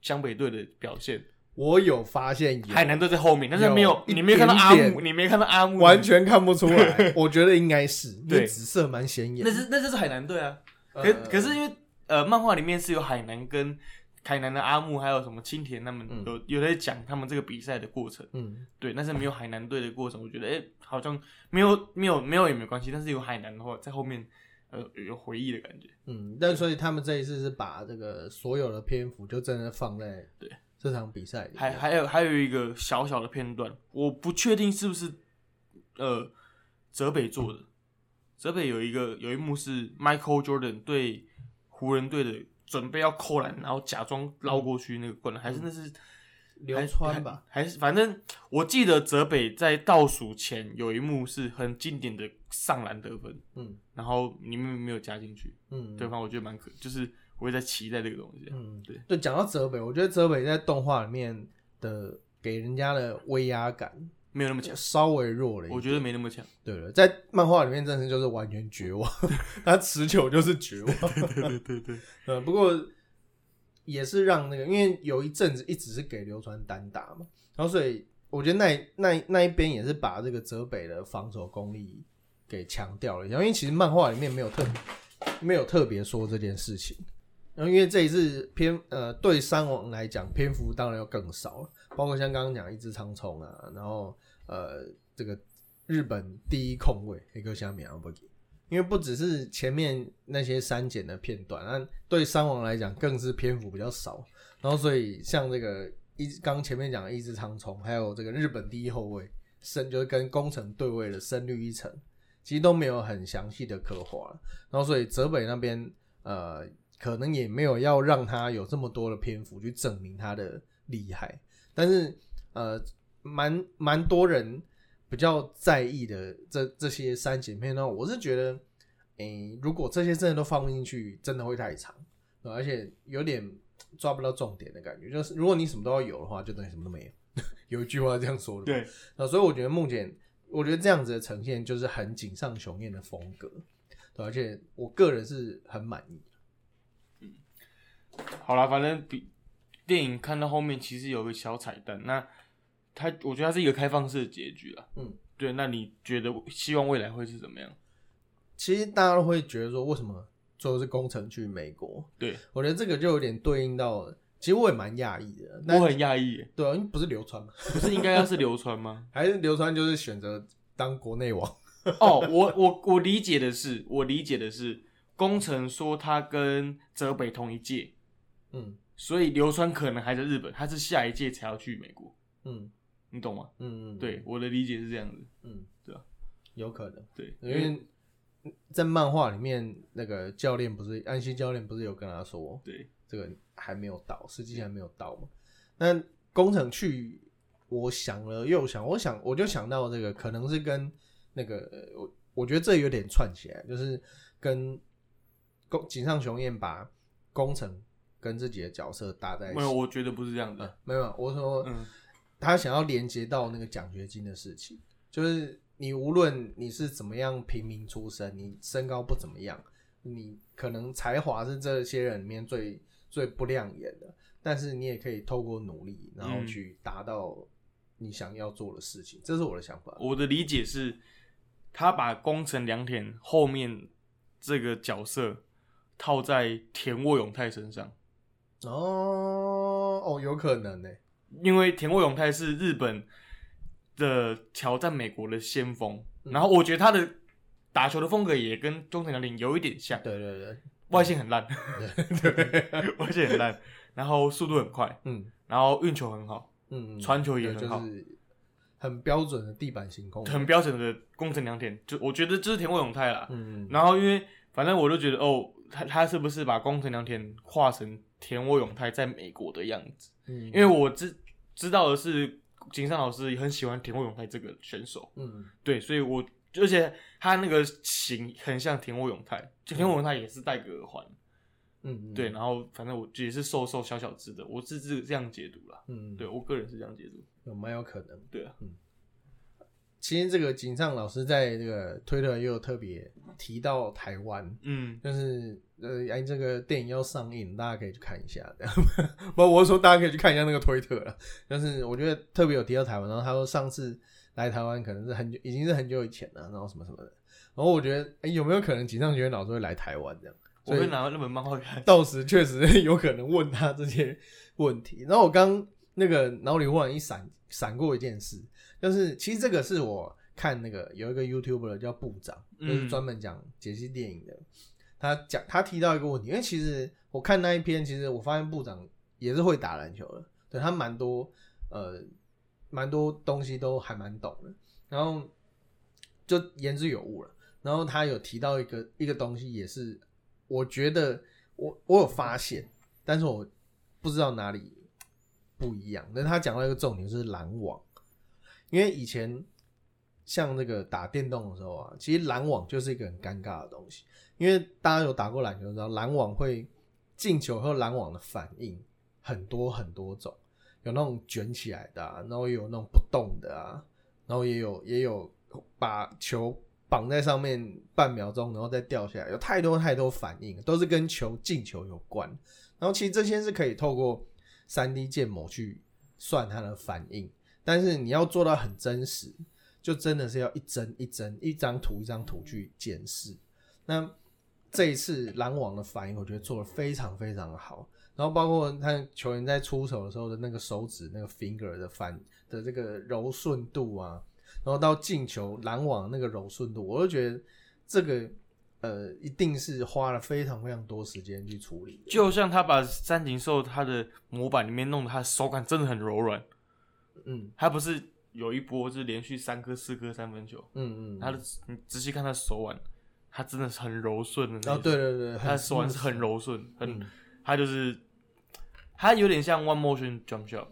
湘北队的表现。我有发现有，海南队在后面，但是没有，有你没有看到阿木，你没看到阿木，完全看不出来。我觉得应该是，对紫色蛮显眼那。是那就是海南队啊。可呃可是因为呃，漫画里面是有海南跟海南的阿木，还有什么青田他们嗯。有有在讲他们这个比赛的过程，嗯，对，但是没有海南队的过程，我觉得哎、好像没有没有没有也没关系，但是有海南的话在后面呃有回忆的感觉，嗯，但所以他们这一次是把这个所有的篇幅就真的放在对。这场比赛，还还有还有一个小小的片段，我不确定是不是呃泽北做的。泽北有一个有一幕是 Michael Jordan 对湖人队的准备要扣篮，然后假装捞过去那个灌篮，还是那是流川吧？还是反正我记得泽北在倒数前有一幕是很经典的上篮得分，嗯。然后里面没有加进去，嗯，对方我觉得蛮可，就是我也在期待这个东西。嗯，对。对，讲到泽北，我觉得泽北在动画里面的给人家的威压感没有那么强，稍微弱了一点。我觉得没那么强。对了，在漫画里面真的就是完全绝望，他持球就是绝望。对对对，呃，不过也是让那个，因为有一阵子一直是给流川单打嘛，然后所以我觉得那那那一边也是把这个泽北的防守功力给强调了一下，因为其实漫画里面没有特没有特别说这件事情。然后因为这一次篇呃对山王来讲篇幅当然要更少了，包括像刚刚讲一只苍虫啊，然后呃这个日本第一控卫一个像米昂不给，因为不只是前面那些删减的片段，那对山王来讲更是篇幅比较少。然后所以像这个一刚前面讲的一只苍虫，还有这个日本第一后卫深就是跟宫城对位的深绿一层，其实都没有很详细的刻画。然后所以泽北那边呃可能也没有要让他有这么多的篇幅去证明他的厉害，但是呃蛮蛮多人。比较在意的这这些删减片段，我是觉得，诶、如果这些真的都放不进去，真的会太长，而且有点抓不到重点的感觉。就是如果你什么都要有的话，就等于什么都没有。有一句话这样说的，对，那所以我觉得目前，我觉得这样子的呈现就是很井上雄彦的风格，对，而且我个人是很满意。好啦，反正比电影看到后面其实有个小彩蛋，那它我觉得它是一个开放式的结局啦。嗯，对，那你觉得希望未来会是怎么样？其实大家都会觉得说，为什么最后是工程去美国？对我觉得这个就有点对应到，其实我也蛮讶异的。我很讶异，对啊，因为不是流川嘛，不是应该要是流川吗？还是流川就是选择当国内王。哦，我我我理解的是，我理解的是，工程说他跟泽北同一届，嗯。所以流川可能还在日本，他是下一届才要去美国，嗯。你懂吗？嗯嗯，对，我的理解是这样子。嗯，对啊，有可能，对，因为在漫画里面，那个教练不是安西教练不是有跟他说，对。这个还没有到，实际还没有到嘛。那工程去，我想了又想，我想我就想到这个可能是跟那个呃我我觉得这有点串起来，就是跟宫井上雄彦把工程跟自己的角色搭在一起。没有，我觉得不是这样嗯的。没有，我说嗯他想要连接到那个奖学金的事情，就是你无论你是怎么样平民出身，你身高不怎么样，你可能才华是这些人里面最最不亮眼的，但是你也可以透过努力，然后嗯去达到你想要做的事情，这是我的想法。我的理解是，他把宫城良田后面这个角色套在田沃永泰身上，哦哦，有可能呢、因为田沃永泰是日本的挑战美国的先锋，嗯。然后我觉得他的打球的风格也跟中田良田有一点像，对对对，外线很烂。对，外线很烂，然后速度很快，嗯。然后运球很好，嗯，传球也很好。就是很标准的地板型控卫，很标准的宫城良田，就我觉得这是田沃永泰啦。嗯然后因为反正我就觉得哦，他他是不是把宫城良田化成田沃永泰在美国的样子？嗯，因为我知知道的是，井上老师也很喜欢田沃永泰这个选手，嗯。对，所以我而且他那个型很像田沃永泰，就田沃永泰也是戴个耳环，嗯。嗯。对，然后反正我也是瘦瘦小小只的，我是这这样解读啦，嗯。对我个人是这样解读，有蛮有可能。对啊，其实这个井上老师在这个推特也有特别提到台湾，嗯，就是呃，哎，这个电影要上映，大家可以去看一下。这样 不，我是说大家可以去看一下那个推特了。但是我觉得特别有提到台湾，然后他说上次来台湾可能是很久，已经是很久以前了，然后什么什么的。然后我觉得，哎，有没有可能井上学院老师会来台湾这样？我会拿那本漫画看，到时确实有可能问他这些问题。然后我刚那个脑里忽然一闪闪过一件事，就是其实这个是我看那个有一个 YouTuber 叫部长，就是嗯专门讲解析电影的。他讲他提到一个问题，因为其实我看那一篇，其实我发现部长也是会打篮球的，对他蛮多呃蛮多东西都还蛮懂的，然后就言之有物了。然后他有提到一个一个东西，也是我觉得我我有发现，但是我不知道哪里不一样。但他讲到一个重点就是篮网，因为以前像那个打电动的时候啊，其实拦网就是一个很尴尬的东西，因为大家有打过篮球知道，拦网会进球和拦网的反应很多很多种，有那种卷起来的、啊，然后也有那种不动的啊，然后也有也有把球绑在上面半秒钟，然后再掉下来，有太多太多反应，都是跟球进球有关。然后其实这些是可以透过三 D 建模去算它的反应，但是你要做到很真实，就真的是要一帧一帧、一张图一张图去检视。那这一次篮网的反应，我觉得做的非常非常的好。然后包括他球员在出手的时候的那个手指那个 finger 的反的这个柔顺度啊，然后到进球篮网那个柔顺度，我就觉得这个呃一定是花了非常非常多时间去处理。就像他把三井寿他的模板里面弄得他的手感真的很柔软，嗯。他不是有一波就是连续三颗四颗三分球，嗯嗯，他的你仔细看他手腕，他真的是很柔顺的那种。哦对对对，他手腕是很柔顺，很嗯。他就是他有点像 one motion jump shot，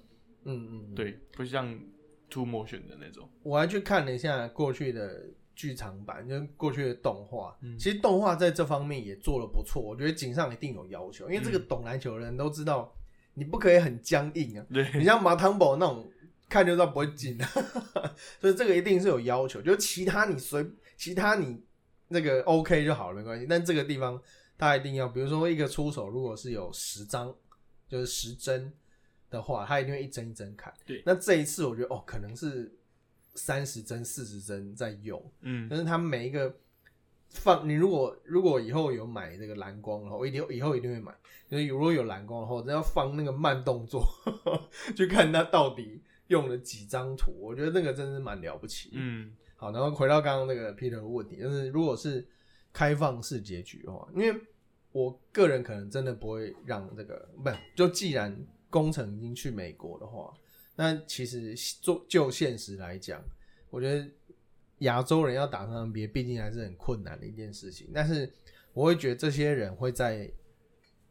嗯嗯，对，不像 two motion 的那种。我还去看了一下过去的剧场版，就是过去的动画。嗯。其实动画在这方面也做的不错，我觉得井上一定有要求，因为这个嗯。懂篮球的人都知道，你不可以很僵硬啊。对，你像马汤宝那种，看就知道不会进，所以这个一定是有要求。就是其他你随其他你那个 OK 就好了，没关系。但这个地方他一定要，比如说一个出手，如果是有十张，就是十帧的话，他一定会一帧一帧看。对那这一次我觉得哦，可能是三十帧、四十帧在用，嗯，但是他每一个放，你如果如果以后有买这个蓝光的话，我一定以后一定会买。就是如果有蓝光的话，我真要放那个慢动作，去看它到底用了几张图。我觉得那个真是蛮了不起。，嗯，好，然后回到刚刚那个 Peter 的问题，就是如果是开放式结局的话，因为我个人可能真的不会让这个不，就既然工程已经去美国的话，那其实做就现实来讲，我觉得亚洲人要打上 NBA，毕竟还是很困难的一件事情。但是我会觉得这些人会在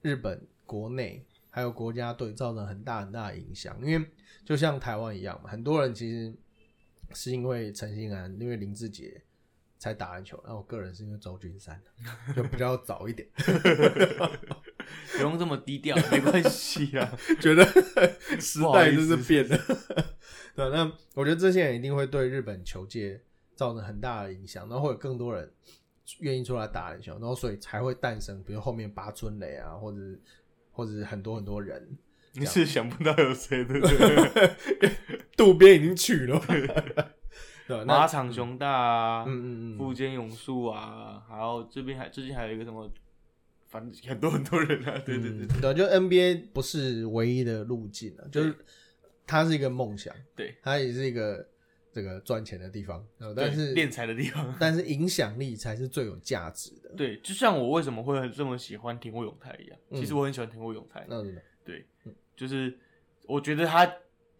日本国内还有国家队造成很大很大的影响，因为就像台湾一样嘛，很多人其实是因为陈信安，因为林志杰才打篮球。那我个人是因为周君山，就比较早一点，不用这么低调，没关系啊。觉得时代就是变了。对，那我觉得这些人一定会对日本球界造成很大的影响，然后会有更多人愿意出来打篮球，然后所以才会诞生，比如后面八村垒啊，或者是或者是很多很多人。你是想不到有谁对不对？渡边已经去了，对，那马场雄大啊，嗯嗯嗯，富坚勇树啊，还有这边还最近还有一个什么，反正很多很多人啊，对对对嗯对，就 NBA 不是唯一的路径啊，就是它是一个梦想，对，它也是一个这个赚钱的地方，呃但是对练财的地方。但是影响力才是最有价值的。对，就像我为什么会这么喜欢田沃永泰一样，嗯其实我很喜欢田沃永泰，那真的，对，就是我觉得他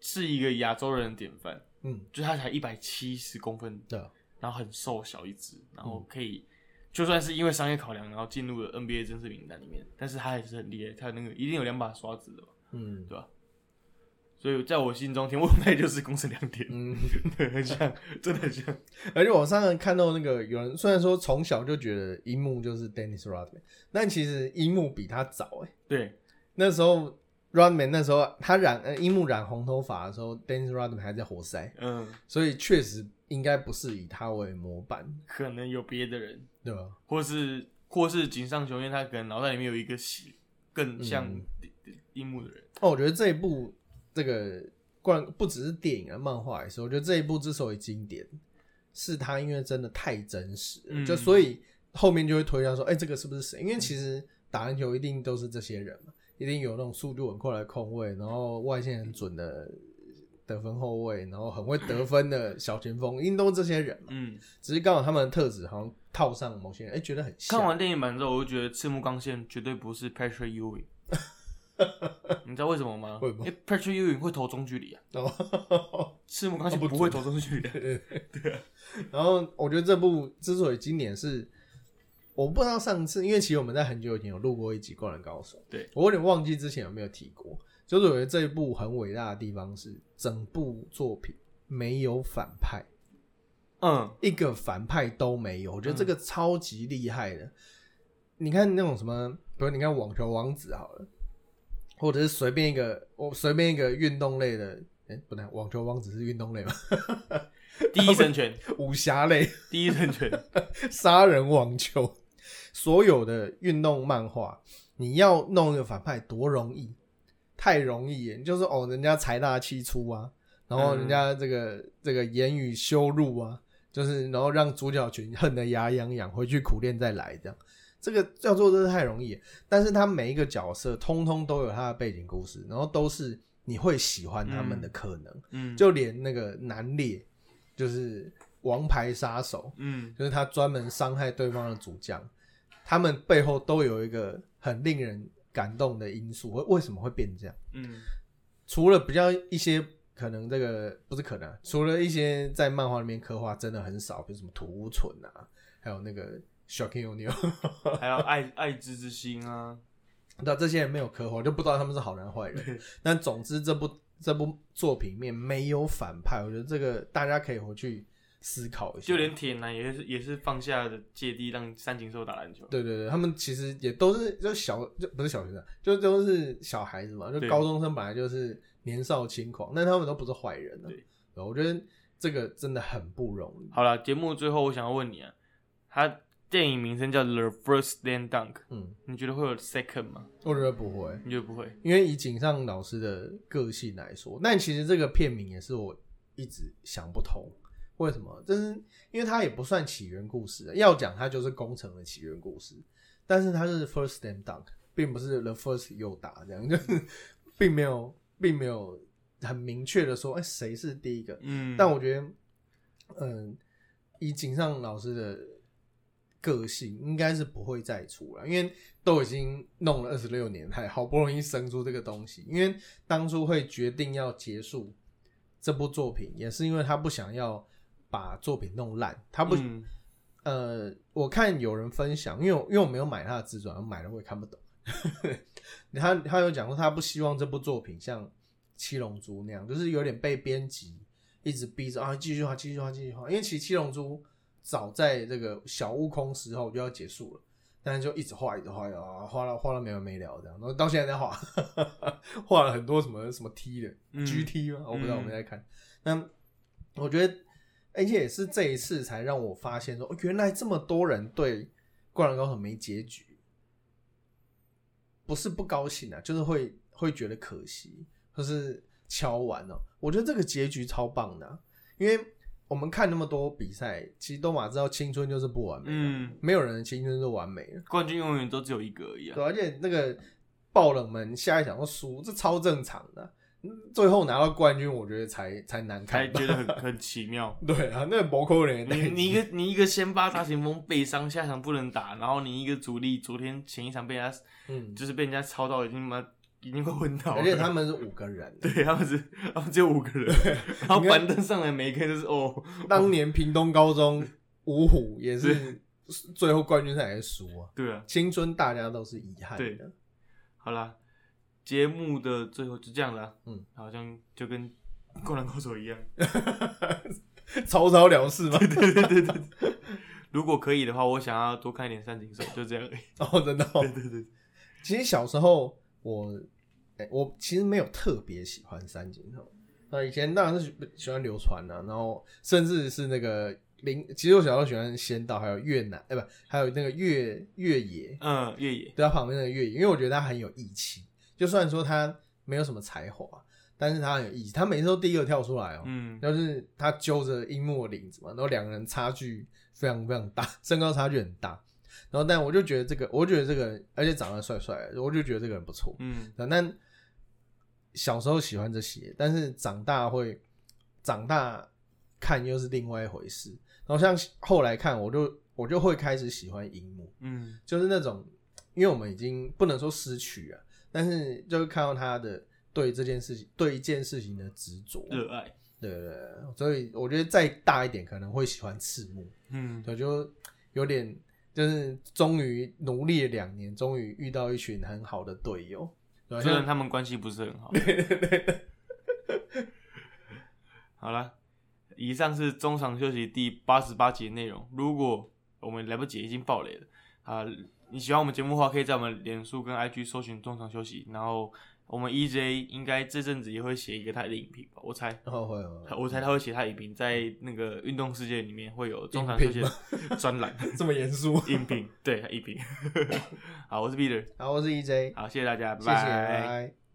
是一个亚洲人的典范，嗯，就他才一百七十公分，对啊，然后很瘦小一只，然嗯后可以、就算是因为商业考量，然后进入了 NBA 正式名单里面，但是他还是很厉害，他那个一定有两把刷子的吧，嗯对吧？所以在我心中，田沃永泰就是公司两点，嗯，对，很像，真的很像，而且我上次看到那个有人虽然说从小就觉得樱木就是 Dennis Rodman，但其实樱木比他早哎、对，那时候 Rodman 那时候他染呃樱木染红头发的时候，Dennis Rodman 还在活塞，嗯，所以确实应该不是以他为模板，可能有别的人，对吧？或是或是井上雄彦，他可能脑袋里面有一个喜更像嗯。樱木的人，哦，我觉得这一部这个冠不只是电影啊，漫画也是。我觉得这一部之所以经典，是它因为真的太真实了，嗯就所以后面就会推销说，哎、这个是不是谁？因为其实打篮球一定都是这些人嘛，一定有那种速度很快的控卫，然后外线很准的得分后卫，然后很会得分的小前锋，一定都是这些人嘛。嗯。只是刚好他们的特质好像套上某些人，哎、觉得很像。看完电影版之后，我就觉得赤木刚宪绝对不是 Patrick Ewing。你知道为什么吗？为什么因为 Patrick Ewing 会投中距离啊，哦 赤木刚宪不不会投中距离的。然后我觉得这部之所以经典是，我不知道上次，因为其实我们在很久以前有录过一集《灌篮高手》，对我有点忘记之前有没有提过。就是我觉得这一部很伟大的地方是，整部作品没有反派，嗯，一个反派都没有。我觉得这个超级厉害的。你看那种什么，比如你看网球王子好了，或者是随便一个我随便一个运动类的，哎、不对，网球王子是运动类吗？第一神拳，武侠类。第一神拳，杀人网球，所有的运动漫画，你要弄一个反派多容易，太容易耶！就是哦，人家财大气粗啊，然后人家这个、这个言语羞辱啊，就是然后让主角群恨得牙痒痒，回去苦练再来这样。这个叫做真的太容易，但是他每一个角色通通都有他的背景故事，然后都是你会喜欢他们的可能，嗯，就连那个南烈，就是王牌杀手，嗯就是他专门伤害对方的主将，他们背后都有一个很令人感动的因素。为为什么会变这样？嗯除了比较一些可能这个不是可能啊，除了一些在漫画里面刻画真的很少，比如什么土屋蠢啊，还有那个 Shocking O'Neal，还有爱爱之之心啊，那这些人没有刻画，就不知道他们是好人坏人。但总之，这部这部作品里面没有反派，我觉得这个大家可以回去思考一下。就连铁男也是也是放下的芥蒂，让三井寿打篮球。对对对，他们其实也都是就小就不是小学生，就都是小孩子嘛，就高中生本来就是年少轻狂，但他们都不是坏人对，我觉得这个真的很不容易。好了，节目最后我想要问你啊，他电影名称叫《The First Slam Dunk》，嗯，你觉得会有 second 吗？我觉得不会，你觉得不会？因为以井上老师的个性来说，但其实这个片名也是我一直想不通，为什么？就是因为它也不算起源故事，要讲它就是工程的起源故事，但是它是 first slam dunk，并不是 the first 又打这样，就 是并没有并没有很明确的说，哎、谁是第一个？嗯，但我觉得，嗯，以井上老师的个性，应该是不会再出了，因为都已经弄了二十六年，还好不容易生出这个东西。因为当初会决定要结束这部作品，也是因为他不想要把作品弄烂，他不。嗯呃，我看有人分享，因为我因为我没有买他的自传，我买了我也看不懂。他他有讲说，他不希望这部作品像《七龙珠》那样，就是有点被编辑一直逼着啊继续画、继续画、继续画。因为其实《七龙珠》早在这个小悟空时候就要结束了，但是就一直画，一直画啊，画了画了没完没了这样，然后到现在在画，画了很多什么什么 T 的、嗯 GT 吗？我不知道，嗯我没在看。那我觉得，而且也是这一次才让我发现说，哦原来这么多人对《灌篮高手》没结局，不是不高兴啊，就是会会觉得可惜，就是敲完哦。我觉得这个结局超棒的啊、因为我们看那么多比赛，其实都马知道青春就是不完美，嗯，没有人的青春是完美的，冠军永远都只有一个而已啊。对，而且那个爆冷门下一场都输，这超正常的最后拿到冠军，我觉得才才难看吧，才觉得很很奇妙。对啊，那个博扣人，你你一个你一个先发大前锋被伤，下场不能打，然后你一个主力昨天前一场被人家嗯，就是被人家操到已经妈已经快昏倒。了，而且他们是五个人，对他们是他们只有五个人，然后板凳上来每一个人都是哦，当年屏东高中 五虎也是最后冠军赛还是输啊，对啊，青春大家都是遗憾对。的，好啦，节目的最后就这样啦，嗯，好像就跟灌篮高手一样，草草了事嘛。对对对对。如果可以的话，我想要多看一点三井寿，就这样而已。哦，真的、哦。对对对，其实小时候我，哎、我其实没有特别喜欢三井寿。那以前当然是喜喜欢流传啊，然后甚至是那个林，其实我小时候喜欢仙道，还有越南，哎、不，还有那个越越野，嗯，越野，对他旁边那个越野，因为我觉得他很有义气。就算说他没有什么才华，但是他很有义气，他每次都第一个跳出来哦、嗯，就是他揪着樱木的领子嘛，然后两个人差距非常非常大，身高差距很大。然后，但我就觉得这个，我就觉得这个人，而且长得帅帅的，我就觉得这个人不错。嗯，但小时候喜欢这些，但是长大会长大看又是另外一回事。然后像后来看，我就我就会开始喜欢荧幕，嗯，就是那种，因为我们已经不能说失去啊，但是就是看到他的对这件事情对一件事情的执着，热爱，对对对，所以我觉得再大一点可能会喜欢赤木，嗯，我，就有点就是终于努力了两年，终于遇到一群很好的队友，虽然像他们关系不是很好。好了，以上是中场休息第八十八集的内容。如果我们来不及，已经爆雷了啊！你喜欢我们节目的话，可以在我们脸书跟 IG 搜寻中场休息，然后我们 EJ 应该这阵子也会写一个他的影评吧，我猜。会会会我猜他会写他的影评，在那个运动世界里面会有中场休息专栏 这么严肃。影评，对影评。好，我是 Peter，好，我是 EJ，好，谢谢大家，拜拜。